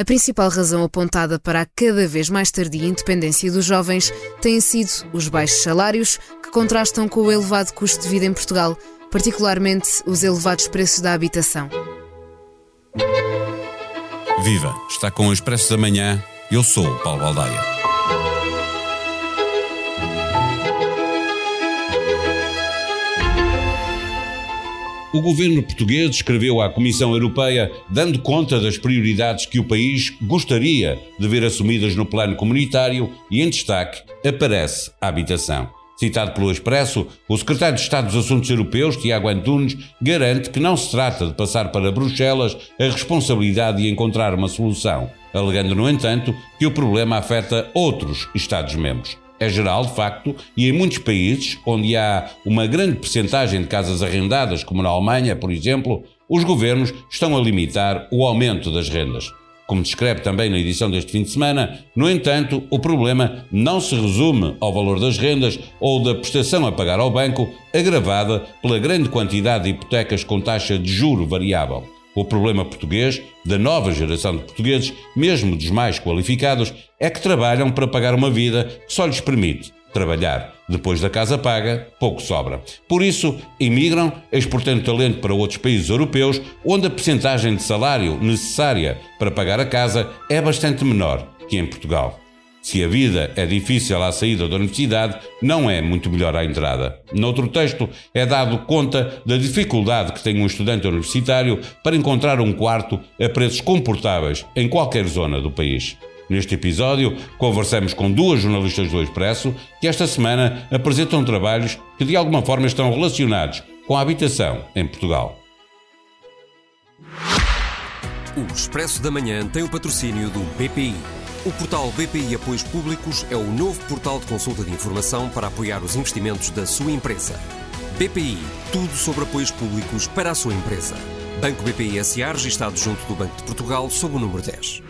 A principal razão apontada para a cada vez mais tardia independência dos jovens têm sido os baixos salários, que contrastam com o elevado custo de vida em Portugal, particularmente os elevados preços da habitação. Viva! Está com o Expresso da Manhã. Eu sou o Paulo Baldaia. O governo português escreveu à Comissão Europeia dando conta das prioridades que o país gostaria de ver assumidas no plano comunitário e, em destaque, aparece a habitação. Citado pelo Expresso, o secretário de Estado dos Assuntos Europeus, Tiago Antunes, garante que não se trata de passar para Bruxelas a responsabilidade de encontrar uma solução, alegando, no entanto, que o problema afeta outros Estados-membros. É geral, de facto, e em muitos países onde há uma grande percentagem de casas arrendadas, como na Alemanha, por exemplo, os governos estão a limitar o aumento das rendas. Como descreve também na edição deste fim de semana, no entanto, o problema não se resume ao valor das rendas ou da prestação a pagar ao banco, agravada pela grande quantidade de hipotecas com taxa de juro variável. O problema português, da nova geração de portugueses, mesmo dos mais qualificados, é que trabalham para pagar uma vida que só lhes permite trabalhar. Depois da casa paga, pouco sobra. Por isso, imigram, exportando talento para outros países europeus, onde a percentagem de salário necessária para pagar a casa é bastante menor que em Portugal. Se a vida é difícil à saída da universidade, não é muito melhor à entrada. Noutro texto, é dado conta da dificuldade que tem um estudante universitário para encontrar um quarto a preços comportáveis em qualquer zona do país. Neste episódio, conversamos com duas jornalistas do Expresso que esta semana apresentam trabalhos que de alguma forma estão relacionados com a habitação em Portugal. O Expresso da Manhã tem o patrocínio do BPI. O portal BPI Apoios Públicos é o novo portal de consulta de informação para apoiar os investimentos da sua empresa. BPI, tudo sobre apoios públicos para a sua empresa. Banco BPI SA, registado junto do Banco de Portugal, sob o número 10.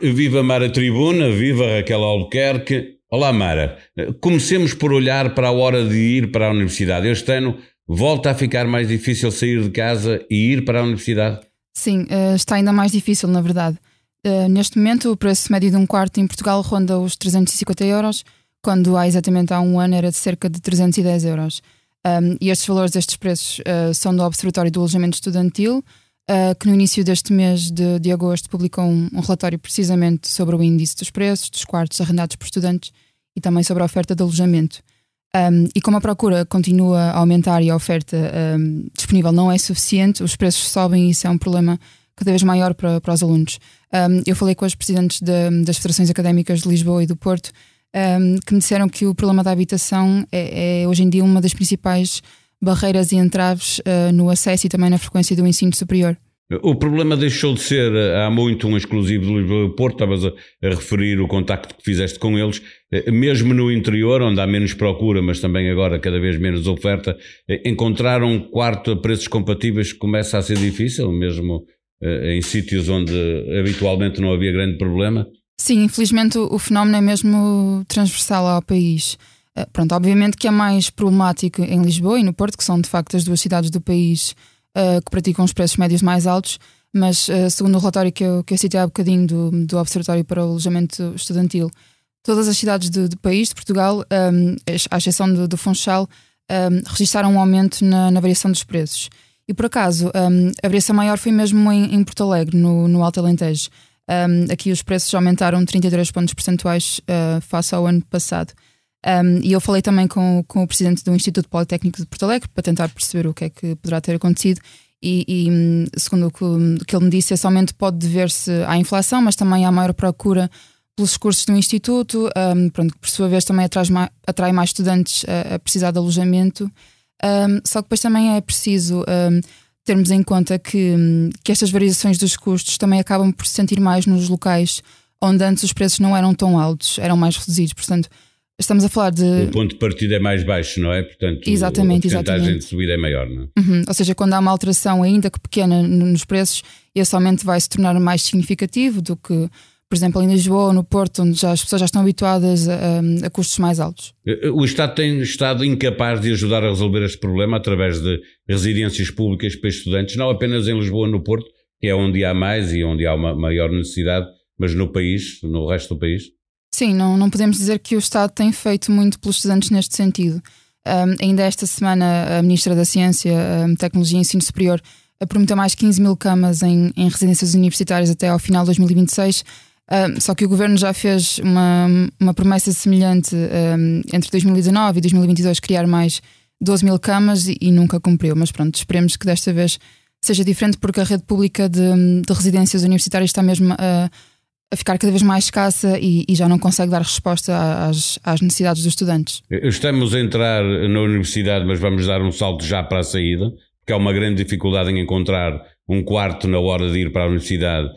Viva Mara Tribuna, viva Raquel Albuquerque. Olá Mara, comecemos por olhar para a hora de ir para a universidade. Este ano volta a ficar mais difícil sair de casa e ir para a universidade? Sim, eh, está ainda mais difícil, na verdade. Uh, neste momento, o preço médio de um quarto em Portugal ronda os 350 euros, quando há exatamente há um ano era de cerca de 310 euros. Um, e estes valores, estes preços, uh, são do Observatório do Alojamento Estudantil, uh, que no início deste mês de, de agosto publicou um, um, relatório precisamente sobre o índice dos preços dos quartos arrendados por estudantes e também sobre a oferta de alojamento. Um, e como a procura continua a aumentar e a oferta disponível não é suficiente, os preços sobem e isso é um problema cada vez maior para, para os alunos. Um, eu falei com os presidentes de, das federações académicas de Lisboa e do Porto um, que me disseram que o problema da habitação é, é hoje em dia uma das principais barreiras e entraves uh, no acesso e também na frequência do ensino superior. O problema deixou de ser eh, há muito um exclusivo do Lisboa Porto, estavas a, a, referir o contacto que fizeste com eles, eh, mesmo no interior, onde há menos procura, mas também agora cada vez menos oferta, encontrar um quarto a preços compatíveis começa a ser difícil, mesmo eh, em sítios onde habitualmente não havia grande problema? Sim, infelizmente o, fenómeno é mesmo transversal ao país. Eh, pronto, obviamente que é mais problemático em Lisboa e no Porto, que são de facto as duas cidades do país uh, que praticam os preços médios mais altos, mas segundo o relatório que eu, que eu citei há bocadinho do, do Observatório para o Alojamento Estudantil, todas as cidades do, do país, de Portugal, à exceção do, do Funchal, um, registraram um aumento na, na variação dos preços. E por acaso, um, a variação maior foi mesmo em, em Porto Alegre, no, no Alto Alentejo. Um, aqui os preços aumentaram 33 pontos percentuais uh, face ao ano passado. Um, e eu falei também com, com o presidente do Instituto Politécnico de Porto Alegre para tentar perceber o que é que poderá ter acontecido. E, e hum, segundo o que, o que, ele me disse, esse aumento pode dever-se à inflação, mas também à maior procura pelos cursos do Instituto, um, pronto, que por sua vez também atrai mais, atrai mais estudantes a, a precisar de alojamento. Um, só que depois também é preciso um, termos em conta que, que estas variações dos custos também acabam por se sentir mais nos locais onde antes os preços não eram tão altos, eram mais reduzidos. Portanto, estamos a falar de. O ponto de partida é mais baixo, não é? Portanto, exatamente, a porcentagem de subida é maior, não é? Uhum. Ou seja, quando há uma alteração, ainda que pequena, nos preços, esse aumento vai se tornar mais significativo do que por exemplo, em Lisboa ou no Porto, onde já as pessoas já estão habituadas a, a, custos mais altos? Eh, o Estado tem estado incapaz de ajudar a resolver este problema através de residências públicas para estudantes, não apenas em Lisboa ou no Porto, que é onde há mais e onde há uma maior necessidade, mas no país, no resto do país? Sim, não, não podemos dizer que o Estado tem feito muito pelos estudantes neste sentido. Um, ainda esta semana, a Ministra da Ciência, Tecnologia e Ensino Superior prometeu mais 15 mil camas em, em residências universitárias até ao final de 2026. Um, só que o governo já fez uma, uma promessa semelhante entre 2019 e 2022 criar mais 12 mil camas e, e, nunca cumpriu. Mas pronto, esperemos que desta vez seja diferente porque a rede pública de, de residências universitárias está mesmo a, a ficar cada vez mais escassa e, e, já não consegue dar resposta às, às, necessidades dos estudantes. Estamos a entrar na universidade, mas vamos dar um salto já para a saída, porque há uma grande dificuldade em encontrar um quarto na hora de ir para a universidade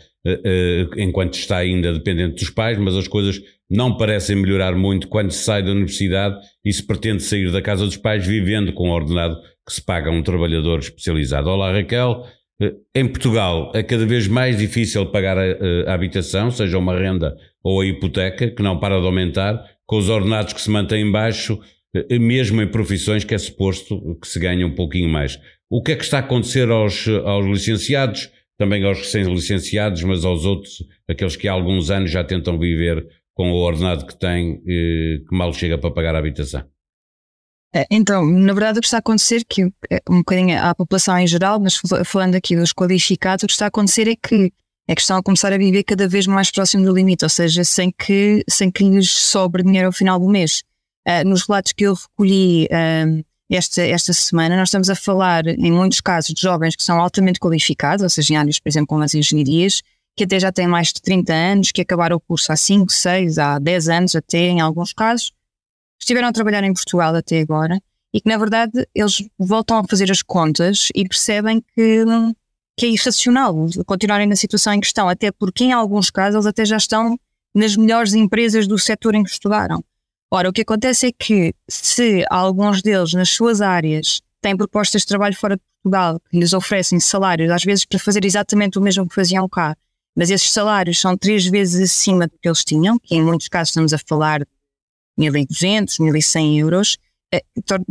enquanto está ainda dependente dos pais, mas as coisas não parecem melhorar muito quando se sai da universidade e se pretende sair da casa dos pais vivendo com o ordenado que se paga a um trabalhador especializado. Olá Raquel, eh, em Portugal é cada vez mais difícil pagar a, a, habitação, seja uma renda ou a hipoteca, que não para de aumentar, com os ordenados que se mantêm baixo, eh, mesmo em profissões que é suposto que se ganhe um pouquinho mais. O que é que está a acontecer aos, aos licenciados, também aos recém-licenciados, mas aos outros, aqueles que há alguns anos já tentam viver com o ordenado que têm, eh, que mal chega para pagar a habitação? É, então, na verdade, o que está a acontecer, que é um bocadinho à população em geral, mas falando aqui dos qualificados, o que está a acontecer é que é que estão a começar a viver cada vez mais próximo do limite, ou seja, sem que, sem que lhes sobre dinheiro ao final do mês. Uh, nos relatos que eu recolhi uh, esta, esta semana, nós estamos a falar, em muitos casos, de jovens que são altamente qualificados, ou seja, em áreas, por exemplo, como as engenharias, que até já têm mais de 30 anos, que acabaram o curso há 5, 6, há 10 anos até, em alguns casos, estiveram a trabalhar em Portugal até agora e que, na verdade, eles voltam a fazer as contas e percebem que, que é irracional continuarem na situação em que estão, até porque, em alguns casos, eles até já estão nas melhores empresas do setor em que estudaram. Ora, o que acontece é que, se alguns deles, nas suas áreas, têm propostas de trabalho fora de Portugal que lhes oferecem salários, às vezes para fazer exatamente o mesmo que faziam cá, mas esses salários são três vezes acima do que eles tinham, que em muitos casos estamos a falar 1.200, 1.100 euros, eh,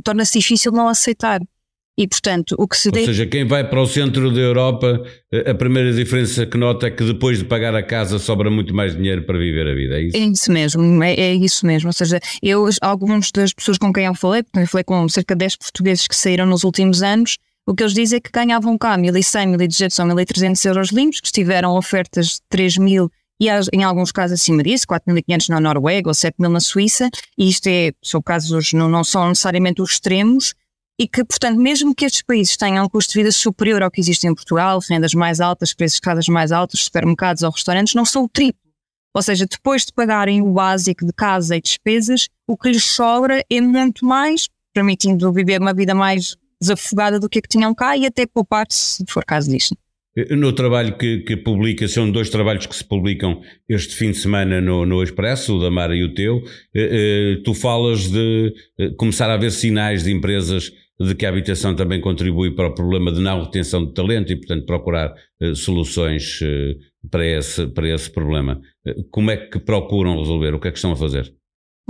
torna-se difícil não aceitar. E, portanto, o que se Ou deve... seja, quem vai para o centro da Europa, eh, a primeira diferença que nota é que depois de pagar a casa sobra muito mais dinheiro para viver a vida, é isso? É isso mesmo, é, é isso mesmo. Ou seja, eu, algumas das pessoas com quem eu falei, porque eu falei com cerca de 10 portugueses que saíram nos últimos anos, o que eles dizem é que ganhavam cá 1.100, 1.200 ou 1.300 euros limpos, que tiveram ofertas de 3.000 e em alguns casos acima disso, 4.500 na Noruega ou 7.000 na Suíça, e isto é, são casos, não, não são necessariamente os extremos, e que, portanto, mesmo que estes países tenham um custo de vida superior ao que existe em Portugal, rendas mais altas, preços de casas mais altos, supermercados ou restaurantes, não são o triplo. Ou seja, depois de pagarem o básico de casa e despesas, o que lhes sobra é muito mais, permitindo viver uma vida mais desafogada do que a que tinham cá e até poupar se for caso disto. No trabalho que, que, publica, são dois trabalhos que se publicam este fim de semana no, no Expresso, o da Mara e o teu. Eh, eh, tu falas de eh, começar a haver sinais de empresas de que a habitação também contribui para o problema de não retenção de talento e, portanto, procurar soluções para esse, para esse problema. Como é que procuram resolver? O que é que estão a fazer?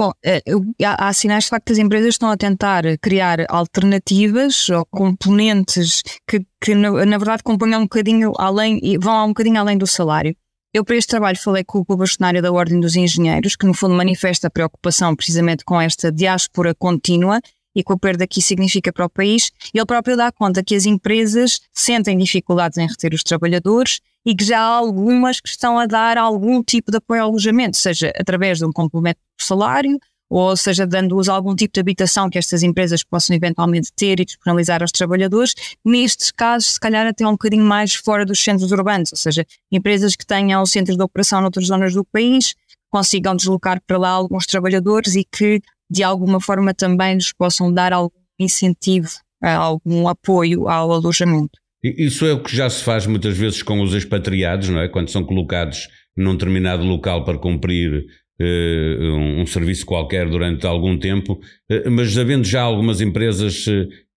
Bom, eh, há sinais de facto que as empresas estão a tentar criar alternativas ou componentes que, que na, na verdade componham um bocadinho além e vão um bocadinho além do salário. Eu para este trabalho falei com o bastonário da Ordem dos Engenheiros, que no fundo manifesta a preocupação precisamente com esta diáspora contínua e com a perda que isso significa para o país. Ele próprio dá conta que as empresas sentem dificuldades em reter os trabalhadores e que já há algumas que estão a dar algum tipo de apoio ao alojamento, seja através de um complemento do salário, ou seja, dando-os algum tipo de habitação que estas empresas possam eventualmente ter e disponibilizar aos trabalhadores. Nestes casos, se calhar até um bocadinho mais fora dos centros urbanos, ou seja, empresas que tenham centros de operação noutras zonas do país, consigam deslocar para lá alguns trabalhadores e que de alguma forma também lhes possam dar algum incentivo, algum apoio ao alojamento. Isso é o que já se faz muitas vezes com os expatriados, não é? Quando são colocados num determinado local para cumprir uh, um, um, serviço qualquer durante algum tempo, uh, mas havendo já algumas empresas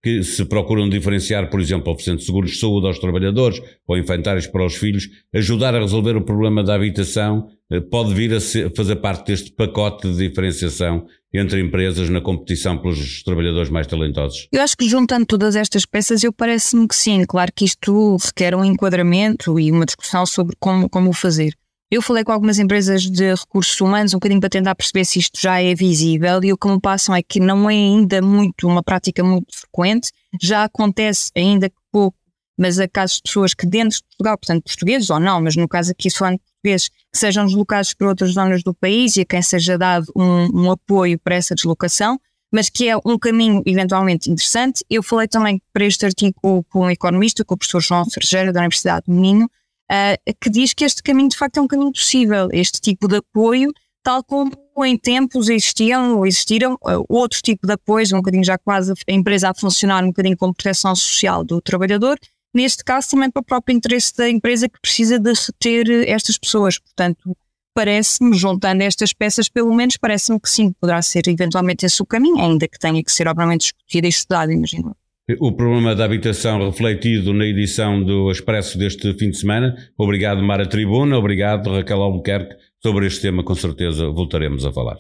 que se procuram diferenciar, por exemplo, oferecendo seguros de saúde aos trabalhadores ou infantários para os filhos, ajudar a resolver o problema da habitação eh, pode vir a ser, fazer parte deste pacote de diferenciação entre empresas na competição pelos trabalhadores mais talentosos? Eu acho que juntando todas estas peças, eu parece-me que sim. Claro que isto requer um enquadramento e uma discussão sobre como, como o fazer. Eu falei com algumas empresas de recursos humanos um bocadinho para tentar perceber se isto já é visível e o que me passam é que não é ainda muito uma prática muito frequente, já acontece ainda pouco, mas há casos de pessoas que dentro de Portugal, portanto portugueses ou não, mas no caso aqui falando portugueses, que sejam deslocados para outras zonas do país e a quem seja dado um, um apoio para essa deslocação, mas que é um caminho eventualmente interessante. Eu falei também para este artigo com, um economista, com o professor João Sergeira da Universidade do Minho, uh, que diz que este caminho de facto é um caminho possível, este tipo de apoio, tal como em tempos existiam ou existiram uh, outro tipo de apoios, um bocadinho já quase a empresa a funcionar um bocadinho como proteção social do trabalhador, neste caso também para o próprio interesse da empresa que precisa de reter estas pessoas. Portanto, parece-me, juntando estas peças, pelo menos parece-me que sim, poderá ser eventualmente esse o caminho, ainda que tenha que ser obviamente discutido e estudado, imagino. O problema da habitação refletido na edição do Expresso deste fim de semana. Obrigado, Mara Tribuna. Obrigado, Raquel Albuquerque. Sobre este tema, com certeza, voltaremos a falar.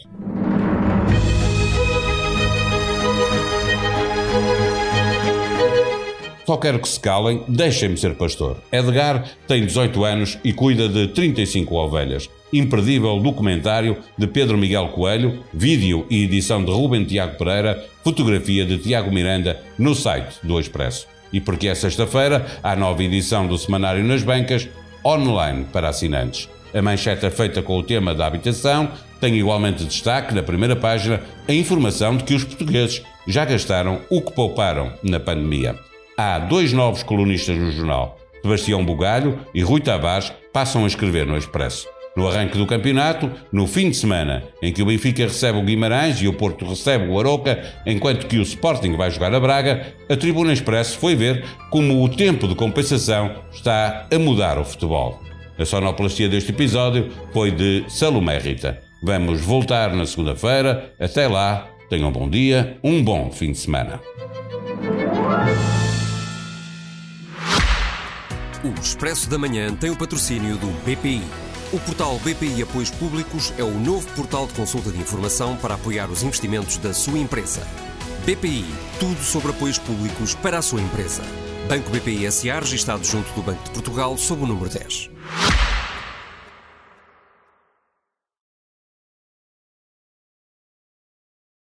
Só quero que se calem, deixem-me ser pastor. Edgar tem 18 anos e cuida de 35 ovelhas. Imperdível documentário de Pedro Miguel Coelho, vídeo e edição de Rubem Tiago Pereira, fotografia de Tiago Miranda no site do Expresso. E porque é sexta-feira, há nova edição do Semanário nas Bancas, online para assinantes. A manchete é feita com o tema da habitação tem igualmente destaque na primeira página a informação de que os portugueses já gastaram o que pouparam na pandemia há dois novos colunistas no jornal. Sebastião Bugalho e Rui Tavares passam a escrever no Expresso. No arranque do campeonato, no fim de semana, em que o Benfica recebe o Guimarães e o Porto recebe o Aroca, enquanto que o Sporting vai jogar a Braga, a Tribuna Expresso foi ver como o tempo de compensação está a mudar o futebol. A sonoplastia deste episódio foi de Salomé Rita. Vamos voltar na segunda-feira. Até lá, tenham um bom dia, um bom fim de semana. O Expresso da Manhã tem o patrocínio do BPI. O portal BPI Apoios Públicos é o novo portal de consulta de informação para apoiar os investimentos da sua empresa. BPI, tudo sobre apoios públicos para a sua empresa. Banco BPI SA, registado junto do Banco de Portugal, sob o número 10.